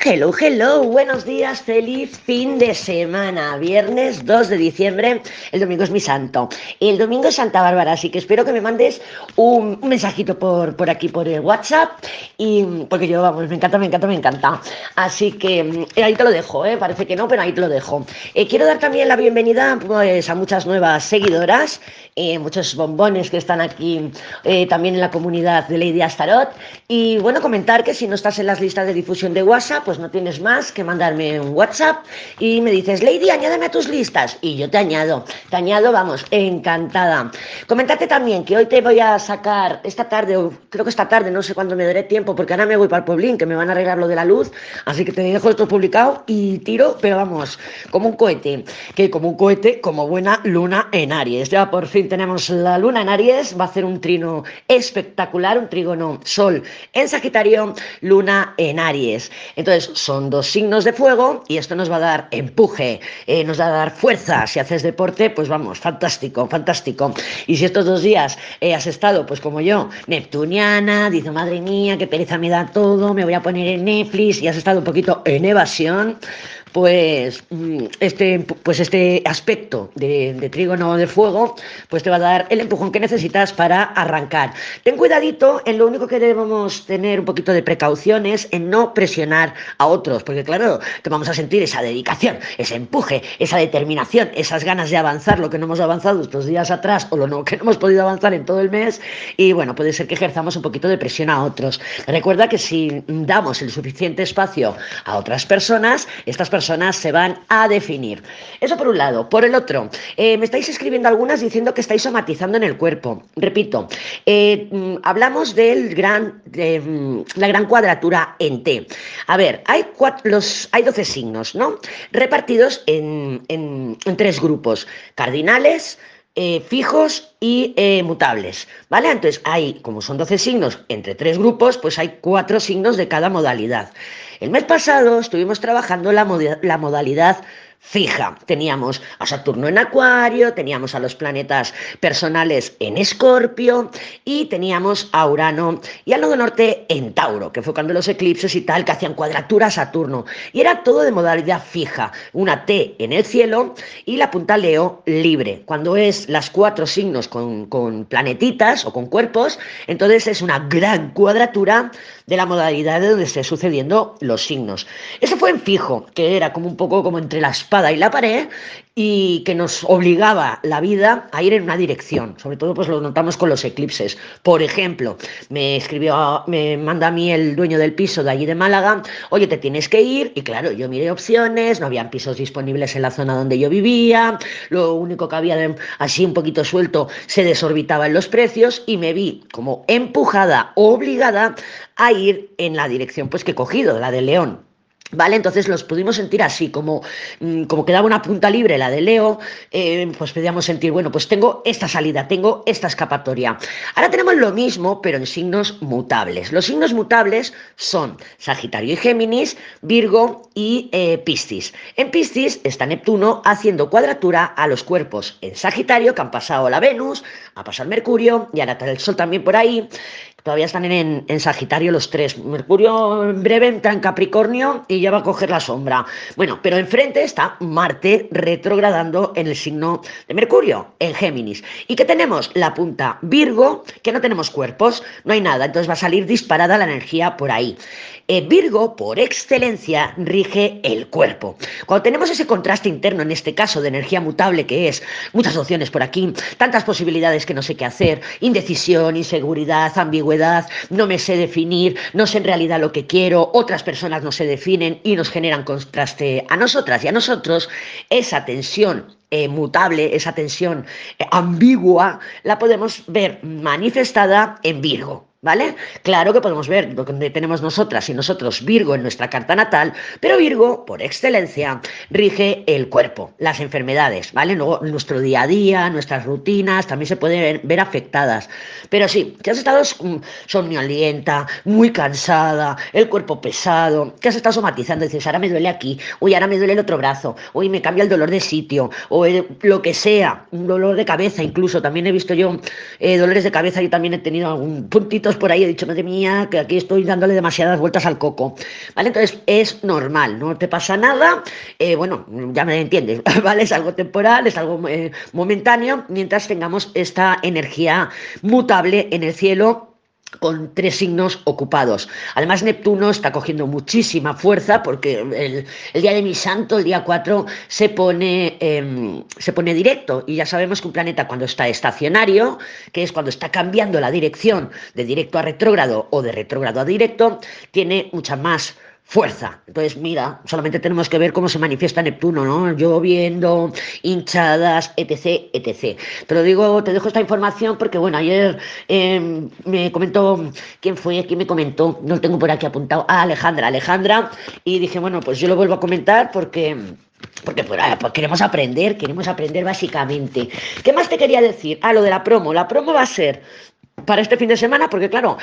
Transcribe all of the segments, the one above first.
Hello, hello, buenos días, feliz fin de semana, viernes 2 de diciembre, el domingo es mi santo, el domingo es Santa Bárbara, así que espero que me mandes un, mensajito por, por aquí, por el WhatsApp, y porque yo, vamos, me encanta, me encanta, me encanta, así que eh, ahí te lo dejo, ¿eh? parece que no, pero ahí te lo dejo. Eh, quiero dar también la bienvenida pues, a muchas nuevas seguidoras, eh, muchos bombones que están aquí también en la comunidad de Lady Astarot, y bueno, comentar que si no estás en las listas de difusión de WhatsApp, pues no tienes más que mandarme un WhatsApp y me dices, Lady, añádeme a tus listas. Y yo te añado, te añado, vamos, encantada. Coméntate también que hoy te voy a sacar esta tarde, o creo que esta tarde, no sé cuándo me daré tiempo, porque ahora me voy para el pueblín, que me van a arreglar lo de la luz, así que te dejo esto publicado y tiro, pero vamos, como un cohete, que como un cohete, como buena luna en Aries. Ya por fin tenemos la luna en Aries, va a hacer un trino espectacular, un trígono sol en Sagitario, luna en Aries. Entonces, son dos signos de fuego y esto nos va a dar empuje, eh, nos va a dar fuerza. Si haces deporte, pues vamos, fantástico, fantástico. Y si estos dos días eh, has estado, pues como yo, neptuniana, dice, madre mía, qué pereza me da todo, me voy a poner en Netflix y has estado un poquito en evasión, pues mm, este, pues este aspecto de, de, trígono de fuego, pues te va a dar el empujón que necesitas para arrancar. Ten cuidadito, en lo único que debemos tener un poquito de precauciones en no presionar a otros, porque claro, que vamos a sentir esa dedicación, ese empuje, esa determinación, esas ganas de avanzar, lo que no hemos avanzado estos días atrás o lo que no hemos podido avanzar en todo el mes, y bueno, puede ser que ejerzamos un poquito de presión a otros. Recuerda que si damos el suficiente espacio a otras personas, estas personas se van a definir. Eso por un lado. Por el otro, eh, me estáis escribiendo algunas diciendo que estáis somatizando en el cuerpo. Repito, eh, mm, hablamos del gran, de, mm, la gran cuadratura en T. A ver, hay, cuatro, los, hay 12 signos, ¿no? Repartidos en, en tres grupos. Cardinales, eh, fijos y eh, mutables, ¿vale? Entonces hay, como son 12 signos entre tres grupos, pues hay cuatro signos de cada modalidad. El mes pasado estuvimos trabajando la, la modalidad fija. Teníamos a Saturno en Acuario, teníamos a los planetas personales en Escorpio y teníamos a Urano y al nodo norte en Tauro, que fue cuando los eclipses y tal que hacían cuadratura a Saturno. Y era todo de modalidad fija, una T en el cielo y la punta Leo libre. Cuando es las cuatro signos con, con planetitas o con cuerpos, entonces es una gran cuadratura de la modalidad de donde esté sucediendo los signos. Eso fue en fijo, que era como un poco como entre la espada y la pared, y que nos obligaba la vida a ir en una dirección. Sobre todo, pues lo notamos con los eclipses. Por ejemplo, me escribió, me manda a mí el dueño del piso de allí de Málaga, oye, te tienes que ir. Y claro, yo miré opciones, no habían pisos disponibles en la zona donde yo vivía, lo único que había así un poquito suelto se desorbitaban los precios y me vi como empujada, obligada a ir en la dirección pues que he cogido, la de León. ¿Vale? Entonces los pudimos sentir así, como, mm, como quedaba una punta libre la de Leo, eh, pues podíamos sentir, bueno, pues tengo esta salida, tengo esta escapatoria. Ahora tenemos lo mismo, pero en signos mutables. Los signos mutables son Sagitario y Géminis, Virgo y eh, Piscis. En Piscis está Neptuno haciendo cuadratura a los cuerpos en Sagitario, que han pasado la Venus, ha pasado el Mercurio, y ahora está el Sol también por ahí. Todavía están en, en, Sagitario los tres. Mercurio en breve entra en Capricornio y ya va a coger la sombra. Bueno, pero enfrente está Marte retrogradando en el signo de Mercurio, en Géminis. ¿Y qué tenemos? La punta Virgo, que no tenemos cuerpos, no hay nada, entonces va a salir disparada la energía por ahí. Eh, Virgo, por excelencia, rige el cuerpo. Cuando tenemos ese contraste interno, en este caso de energía mutable, que es muchas opciones por aquí, tantas posibilidades que no sé qué hacer, indecisión, inseguridad, ambigüedad, no me sé definir, no sé en realidad lo que quiero, otras personas no se definen y nos generan contraste a nosotras y a nosotros, esa tensión eh, mutable, esa tensión eh, ambigua, la podemos ver manifestada en Virgo. ¿Vale? Claro que podemos ver donde tenemos nosotras y nosotros Virgo en nuestra carta natal, pero Virgo, por excelencia, rige el cuerpo, las enfermedades, ¿vale? Luego, nuestro día a día, nuestras rutinas también se pueden ver, afectadas. Pero sí, que has estado mm, somnolienta, muy cansada, el cuerpo pesado, que has estado somatizando, dices, ahora me duele aquí, uy, ahora me duele el otro brazo, uy, me cambia el dolor de sitio, o lo que sea, un dolor de cabeza incluso, también he visto yo eh, dolores de cabeza, y también he tenido algún puntito por ahí he dicho, madre mía, que aquí estoy dándole demasiadas vueltas al coco, ¿vale? Entonces es normal, no te pasa nada, eh, bueno, ya me entiendes, ¿vale? Es algo temporal, es algo eh, momentáneo, mientras tengamos esta energía mutable en el cielo con tres signos ocupados. Además, Neptuno está cogiendo muchísima fuerza porque el, día de mi santo, el día 4, se pone, em, se pone directo. Y ya sabemos que un planeta cuando está estacionario, que es cuando está cambiando la dirección de directo a retrógrado o de retrógrado a directo, tiene mucha más fuerza. Entonces, mira, solamente tenemos que ver cómo se manifiesta Neptuno, ¿no? Lloviendo, hinchadas, etc, etc. Pero digo, te dejo esta información porque, bueno, ayer em, me comentó, ¿quién fue? ¿Quién me comentó? No tengo por aquí apuntado. Ah, Alejandra, Alejandra. Y dije, bueno, pues yo lo vuelvo a comentar porque... Porque pues, ah, pues, queremos aprender, queremos aprender básicamente. ¿Qué más te quería decir? Ah, lo de la promo. La promo va a ser para este fin de semana, porque claro,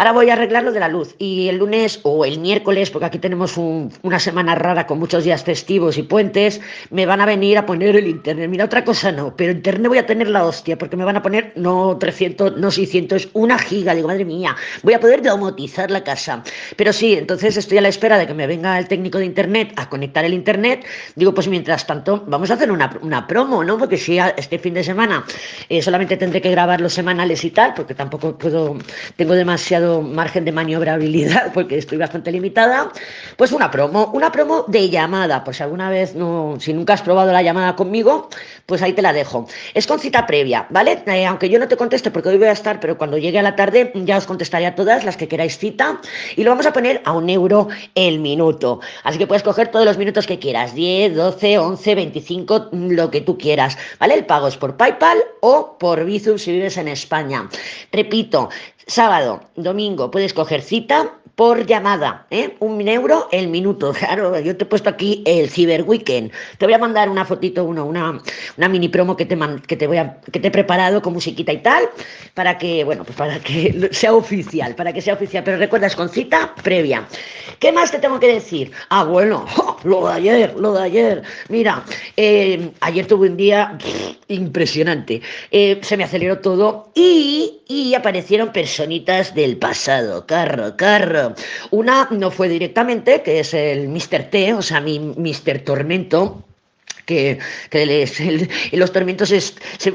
Ahora voy a arreglar lo de la luz. Y el lunes o el miércoles, porque aquí tenemos una semana rara con muchos días festivos y puentes, me van a venir a poner el internet. Mira, otra cosa no, pero internet voy a tener la hostia, porque me van a poner no 300, no 600, una giga. Digo, madre mía, voy a poder domotizar la casa. Pero sí, entonces estoy a la espera de que me venga el técnico de internet a conectar el internet. Digo, pues mientras tanto, vamos a hacer una, promo, ¿no? Porque si este fin de semana eh, solamente tendré que grabar los semanales y tal, porque tampoco puedo, tengo demasiado margen de maniobrabilidad porque estoy bastante limitada, pues una promo, una promo de llamada, por si alguna vez no, si nunca has probado la llamada conmigo, pues ahí te la dejo. Es con cita previa, ¿vale? Eh, aunque yo no te conteste porque hoy voy a estar, pero cuando llegue a la tarde ya os contestaré a todas las que queráis cita y lo vamos a poner a un euro el minuto. Así que puedes coger todos los minutos que quieras, 10, 12, 11, 25, lo que tú quieras, ¿vale? El pago es por PayPal o por Bizum si vives en España. Repito, Sábado, domingo, puedes coger cita por llamada, ¿eh? Un euro el minuto. Claro, yo te he puesto aquí el Cyber Weekend. Te voy a mandar una fotito, uno, una, una mini promo que te, que te voy a, que te he preparado con musiquita y tal, para que, bueno, pues para que sea oficial, para que sea oficial. Pero recuerdas, con cita previa. ¿Qué más te tengo que decir? Ah, bueno, lo de ayer, lo de ayer. Mira, eh, ayer tuve un día impresionante. Eh, se me aceleró todo y, y aparecieron personitas del pasado. Carro, carro. Una no fue directamente, que es el Mr. T, o sea, mi Mr. Tormento que, que los tormentos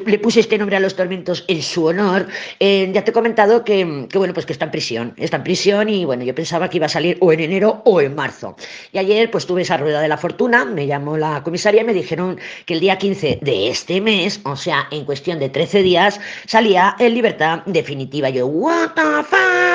le puse este nombre a los tormentos en su honor. Ya te he comentado que, bueno, pues que está en prisión, está en prisión y bueno, yo pensaba que iba a salir o en enero o en marzo. Y ayer pues tuve esa rueda de la fortuna, me llamó la comisaria y me dijeron que el día 15 de este mes, o sea, en cuestión de 13 días, salía en libertad definitiva. Yo, what the fuck?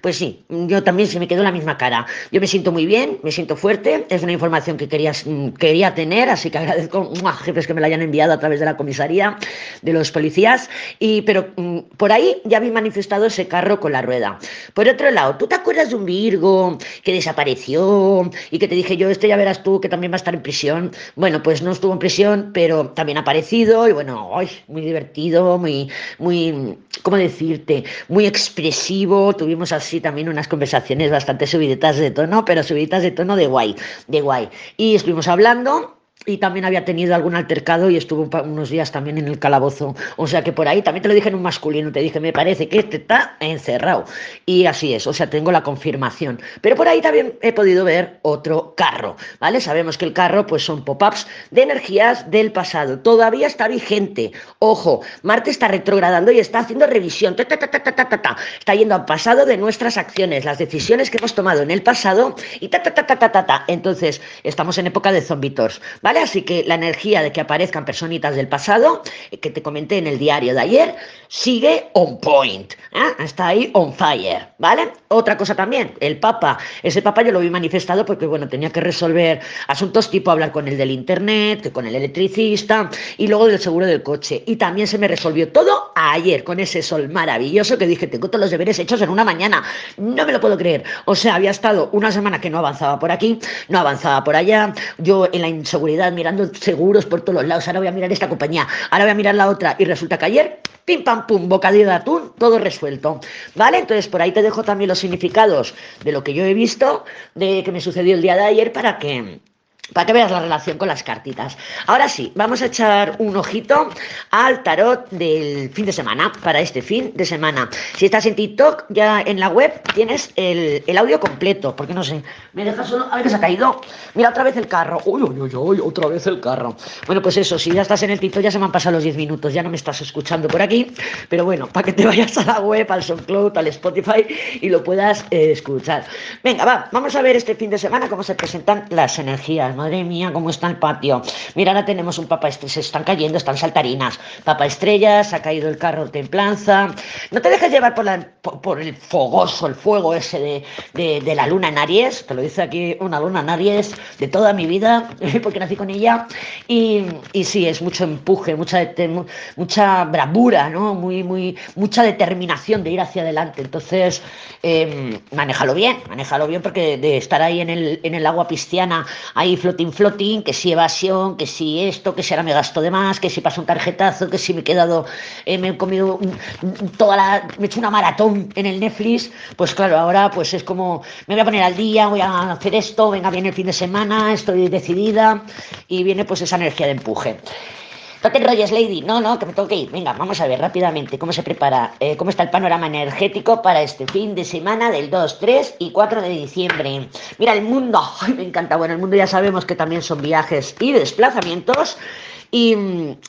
Pues sí, yo también se me quedó la misma cara. Yo me siento muy bien, me siento fuerte, es una información que querías, quería tener, así que agradezco a jefes que me la hayan enviado a través de la comisaría, de los policías, y, pero mm, por ahí ya vi manifestado ese carro con la rueda. Por otro lado, ¿tú te acuerdas de un Virgo que desapareció y que te dije yo, este ya verás tú que también va a estar en prisión? Bueno, pues no estuvo en prisión, pero también ha aparecido y bueno, muy divertido, muy, muy, ¿cómo decirte? Muy expresivo. Tuvimos así también unas conversaciones bastante subiditas de tono, pero subiditas de tono de guay, de guay. Y estuvimos hablando y también había tenido algún altercado y estuvo unos días también en el calabozo. O sea que por ahí también te lo dije en un masculino, te dije, me parece que este está encerrado. Y así es, o sea, tengo la confirmación. Pero por ahí también he podido ver otro carro, ¿vale? Sabemos que el carro pues son pop-ups de energías del pasado. Todavía está vigente. Ojo, Marte está retrogradando y está haciendo revisión. está yendo al pasado de nuestras acciones, las decisiones que hemos tomado en el pasado y ta ta ta ta ta ta. Entonces, estamos en época de zombitos, ¿vale? Así que la energía de que aparezcan personitas del pasado, eh, que te comenté en el diario de ayer, sigue on point, ¿eh? está ahí on fire, ¿vale? Otra cosa también, el Papa, ese Papa yo lo vi manifestado porque, bueno, tenía que resolver asuntos tipo hablar con el del Internet, con el electricista y luego del seguro del coche. Y también se me resolvió todo ayer con ese sol maravilloso que dije, tengo todos los deberes hechos en una mañana, no me lo puedo creer. O sea, había estado una semana que no avanzaba por aquí, no avanzaba por allá, yo en la inseguridad mirando seguros por todos los lados, ahora voy a mirar esta compañía, ahora voy a mirar la otra, y resulta que ayer, pim pam pum, bocadillo de atún, todo resuelto, ¿vale? Entonces por ahí te dejo también los significados de lo que yo he visto, de que me sucedió el día de ayer, para que para que veas la relación con las cartitas. Ahora sí, vamos a echar un ojito al tarot del fin de semana, para este fin de semana. Si estás en TikTok, ya en la web tienes el, audio completo, porque no sé, me deja solo, a ver que se ha caído. Mira, otra vez el carro. Uy, uy, uy, uy, otra vez el carro. Bueno, pues eso, si ya estás en el TikTok, ya se me han pasado los 10 minutos, ya no me estás escuchando por aquí, pero bueno, para que te vayas a la web, al SoundCloud, al Spotify y lo puedas eh, escuchar. Venga, va, vamos a ver este fin de semana cómo se presentan las energías. Madre mía, cómo está el patio. Mira, ahora tenemos un papa estrella, se están cayendo, están saltarinas. Papa estrellas, ha caído el carro templanza. No te dejes llevar por, la, por, el fogoso, el fuego ese de, de, la luna en Aries. Te lo dice aquí una luna en Aries de toda mi vida, porque nací con ella. Y, y sí, es mucho empuje, mucha, mucha bravura, ¿no? Muy, muy, mucha determinación de ir hacia adelante. Entonces, eh, manéjalo bien, manéjalo bien porque de estar ahí en el, en el agua pisciana, ahí floating, floating, que si evasión, que si esto, que si ahora me gasto de más, que si paso un tarjetazo, que si me he quedado, eh, me he comido toda la, me he hecho una maratón en el Netflix, pues claro, ahora pues es como, me voy a poner al día, voy a hacer esto, venga, viene el fin de semana, estoy decidida y viene pues esa energía de empuje. No te enrolles, Lady. No, no, que me tengo que ir. Venga, vamos a ver rápidamente cómo se prepara, eh, cómo está el panorama energético para este fin de semana del 2, 3 y 4 de diciembre. Mira, el mundo. Ay, me encanta. Bueno, el mundo ya sabemos que también son viajes y desplazamientos. Y,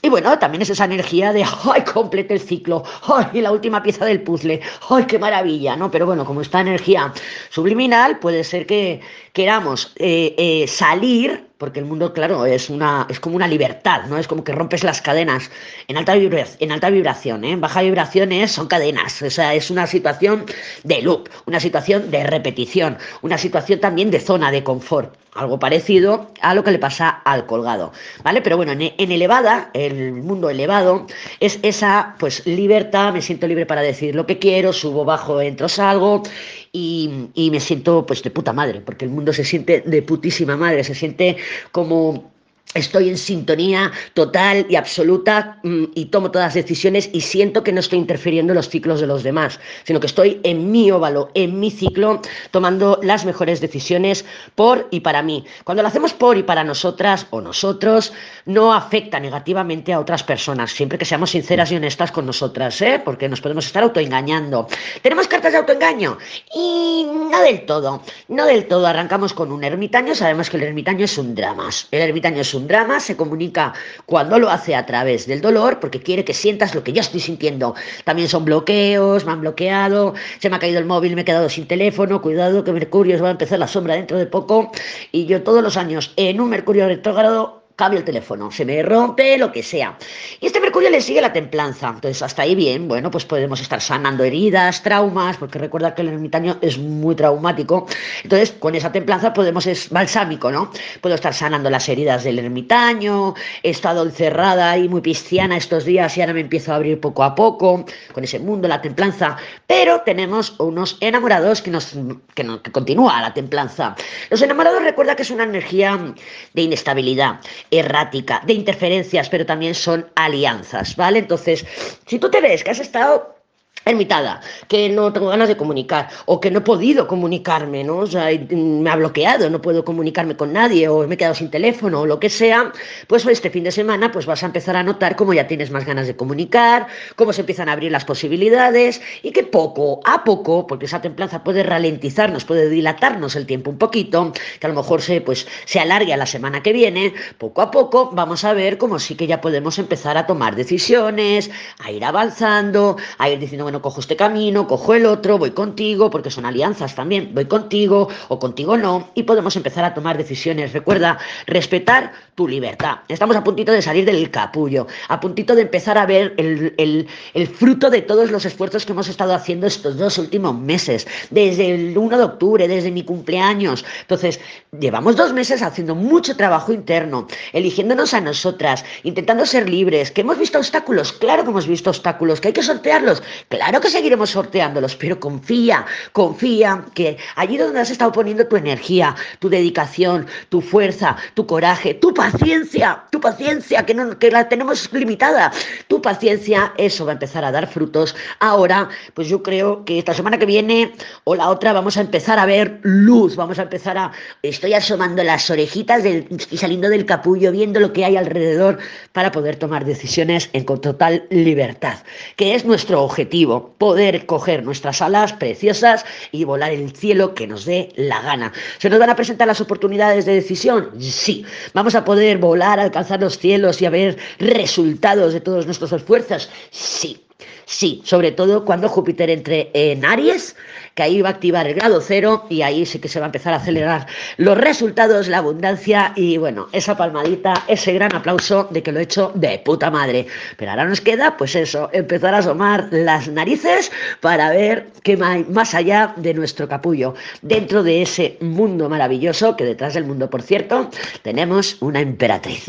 bueno, también es esa energía de, ¡ay, complete el ciclo! ¡ay, la última pieza del puzzle! ¡ay, qué maravilla! ¿no? Pero bueno, como esta energía subliminal, puede ser que queramos eh, eh, salir porque el mundo, claro, es, una, es como una libertad, ¿no? Es como que rompes las cadenas en alta, vibración, en alta vibración, ¿eh? En baja vibración son cadenas, o sea, es una situación de loop, una situación de repetición, una situación también de zona de confort algo parecido a lo que le pasa al colgado, ¿vale? Pero bueno, en, elevada, el mundo elevado, es esa, pues, libertad, me siento libre para decir lo que quiero, subo, bajo, entro, salgo, y, y me siento, pues, de puta madre, porque el mundo se siente de putísima madre, se siente como estoy en sintonía total y absoluta mm, y tomo todas las decisiones y siento que no estoy interfiriendo en los ciclos de los demás, sino que estoy en mi óvalo, en mi ciclo, tomando las mejores decisiones por y para mí. Cuando lo hacemos por y para nosotras o nosotros, no afecta negativamente a otras personas, siempre que seamos sinceras y honestas con nosotras, ¿eh? porque nos podemos estar autoengañando. ¿Tenemos cartas de autoengaño? Y no del todo, no del todo. Arrancamos con un ermitaño, sabemos que el ermitaño es un drama. El ermitaño un drama, se comunica cuando lo hace a través del dolor, porque quiere que sientas lo que yo estoy sintiendo. También son bloqueos, me han bloqueado, se me ha caído el móvil, me he quedado sin teléfono, cuidado que Mercurio va a empezar la sombra dentro de poco, y yo todos los años en un Mercurio retrógrado cambio el teléfono, se me rompe, lo que sea. Y este Mercurio le sigue la templanza. Entonces, hasta ahí bien, bueno, pues podemos estar sanando heridas, traumas, porque recuerda que el ermitaño es muy traumático. Entonces, con esa templanza podemos, es balsámico, ¿no? Puedo estar sanando las heridas del ermitaño, he estado encerrada y muy pisciana estos días y ahora me empiezo a abrir poco a poco con ese mundo, la templanza. Pero tenemos unos enamorados que nos, que, nos, que continúa la templanza. Los enamorados recuerda que es una energía de inestabilidad errática, de interferencias, pero también son alianzas, ¿vale? Entonces, si tú te ves que has estado ermitada, que no tengo ganas de comunicar o que no he podido comunicarme, ¿no? O sea, me ha bloqueado, no puedo comunicarme con nadie o me he quedado sin teléfono o lo que sea, pues este fin de semana pues vas a empezar a notar cómo ya tienes más ganas de comunicar, cómo se empiezan a abrir las posibilidades y que poco a poco, porque esa templanza puede ralentizarnos, puede dilatarnos el tiempo un poquito, que a lo mejor se pues se alargue a la semana que viene, poco a poco vamos a ver cómo sí que ya podemos empezar a tomar decisiones, a ir avanzando, a ir diciendo, no cojo este camino, cojo el otro, voy contigo, porque son alianzas también, voy contigo o contigo no, y podemos empezar a tomar decisiones. Recuerda, respetar tu libertad. Estamos a puntito de salir del capullo, a puntito de empezar a ver el, el fruto de todos los esfuerzos que hemos estado haciendo estos dos últimos meses, desde el 1 de octubre, desde mi cumpleaños. Entonces, llevamos dos meses haciendo mucho trabajo interno, eligiéndonos a nosotras, intentando ser libres, que hemos visto obstáculos, claro que hemos visto obstáculos, que hay que sortearlos, Claro que seguiremos sorteándolos, pero confía, confía que allí donde has estado poniendo tu energía, tu dedicación, tu fuerza, tu coraje, tu paciencia, tu paciencia, que, no, que la tenemos limitada, tu paciencia, eso va a empezar a dar frutos. Ahora, pues yo creo que esta semana que viene o la otra vamos a empezar a ver luz, vamos a empezar a... Estoy asomando las orejitas del, y saliendo del capullo, viendo lo que hay alrededor para poder tomar decisiones en total libertad, que es nuestro objetivo, poder coger nuestras alas preciosas y volar el cielo que nos dé la gana. ¿Se nos van a presentar las oportunidades de decisión? Sí. ¿Vamos a poder volar, alcanzar los cielos y a ver resultados de todos nuestros esfuerzos? Sí. Sí, sobre todo cuando Júpiter entre en Aries, que ahí va a activar el grado cero y ahí sí que se va a empezar a acelerar los resultados, la abundancia y bueno, esa palmadita, ese gran aplauso de que lo he hecho de puta madre. Pero ahora nos queda, pues eso, empezar a asomar las narices para ver qué hay más allá de nuestro capullo. Dentro de ese mundo maravilloso, que detrás del mundo, por cierto, tenemos una emperatriz.